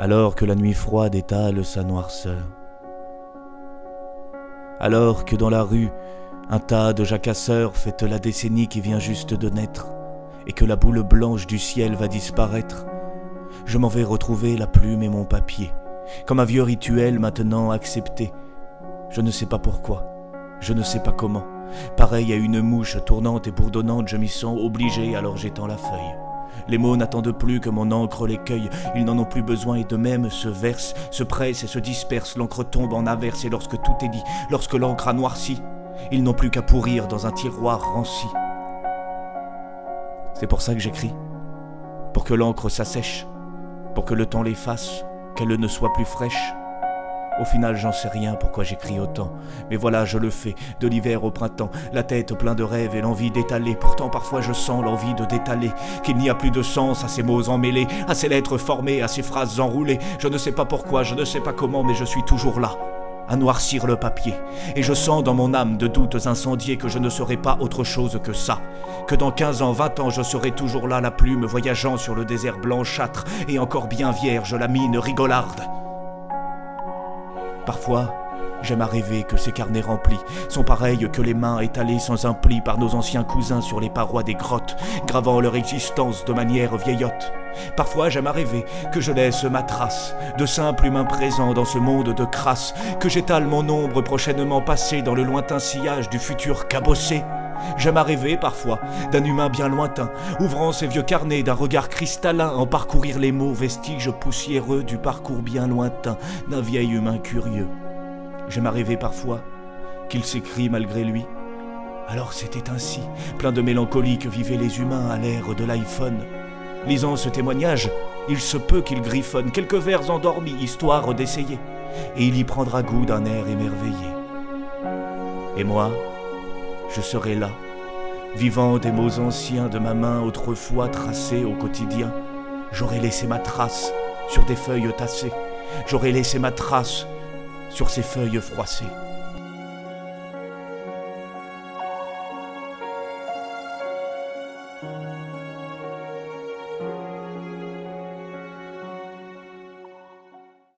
alors que la nuit froide étale sa noirceur. Alors que dans la rue, un tas de jacasseurs fête la décennie qui vient juste de naître, et que la boule blanche du ciel va disparaître, je m'en vais retrouver la plume et mon papier, comme un vieux rituel maintenant accepté. Je ne sais pas pourquoi, je ne sais pas comment. Pareil à une mouche tournante et bourdonnante, je m'y sens obligé, alors j'étends la feuille. Les mots n'attendent plus que mon encre les cueille, ils n'en ont plus besoin et de même se versent, se pressent et se dispersent, l'encre tombe en averse et lorsque tout est dit, lorsque l'encre a noirci, ils n'ont plus qu'à pourrir dans un tiroir ranci. C'est pour ça que j'écris, pour que l'encre s'assèche, pour que le temps l'efface, qu'elle ne soit plus fraîche. Au final, j'en sais rien pourquoi j'écris autant. Mais voilà, je le fais, de l'hiver au printemps, la tête plein de rêves et l'envie d'étaler. Pourtant, parfois, je sens l'envie de détaler, qu'il n'y a plus de sens à ces mots emmêlés, à ces lettres formées, à ces phrases enroulées. Je ne sais pas pourquoi, je ne sais pas comment, mais je suis toujours là, à noircir le papier. Et je sens dans mon âme de doutes incendiés que je ne serai pas autre chose que ça. Que dans 15 ans, 20 ans, je serai toujours là, la plume, voyageant sur le désert blanchâtre, et encore bien vierge, la mine rigolarde. Parfois, j'aime à rêver que ces carnets remplis sont pareils que les mains étalées sans un pli par nos anciens cousins sur les parois des grottes, gravant leur existence de manière vieillotte. Parfois j'aime à rêver que je laisse ma trace de simple humain présent dans ce monde de crasse, que j'étale mon ombre prochainement passée dans le lointain sillage du futur cabossé. J'aime à rêver parfois d'un humain bien lointain, ouvrant ses vieux carnets d'un regard cristallin, en parcourir les mots vestiges poussiéreux du parcours bien lointain d'un vieil humain curieux. J'aime à rêver parfois qu'il s'écrit malgré lui. Alors c'était ainsi, plein de mélancolie que vivaient les humains à l'ère de l'iPhone. Lisant ce témoignage, il se peut qu'il griffonne quelques vers endormis, histoire d'essayer, et il y prendra goût d'un air émerveillé. Et moi, je serai là, vivant des mots anciens de ma main autrefois tracés au quotidien. J'aurai laissé ma trace sur des feuilles tassées, j'aurai laissé ma trace sur ces feuilles froissées.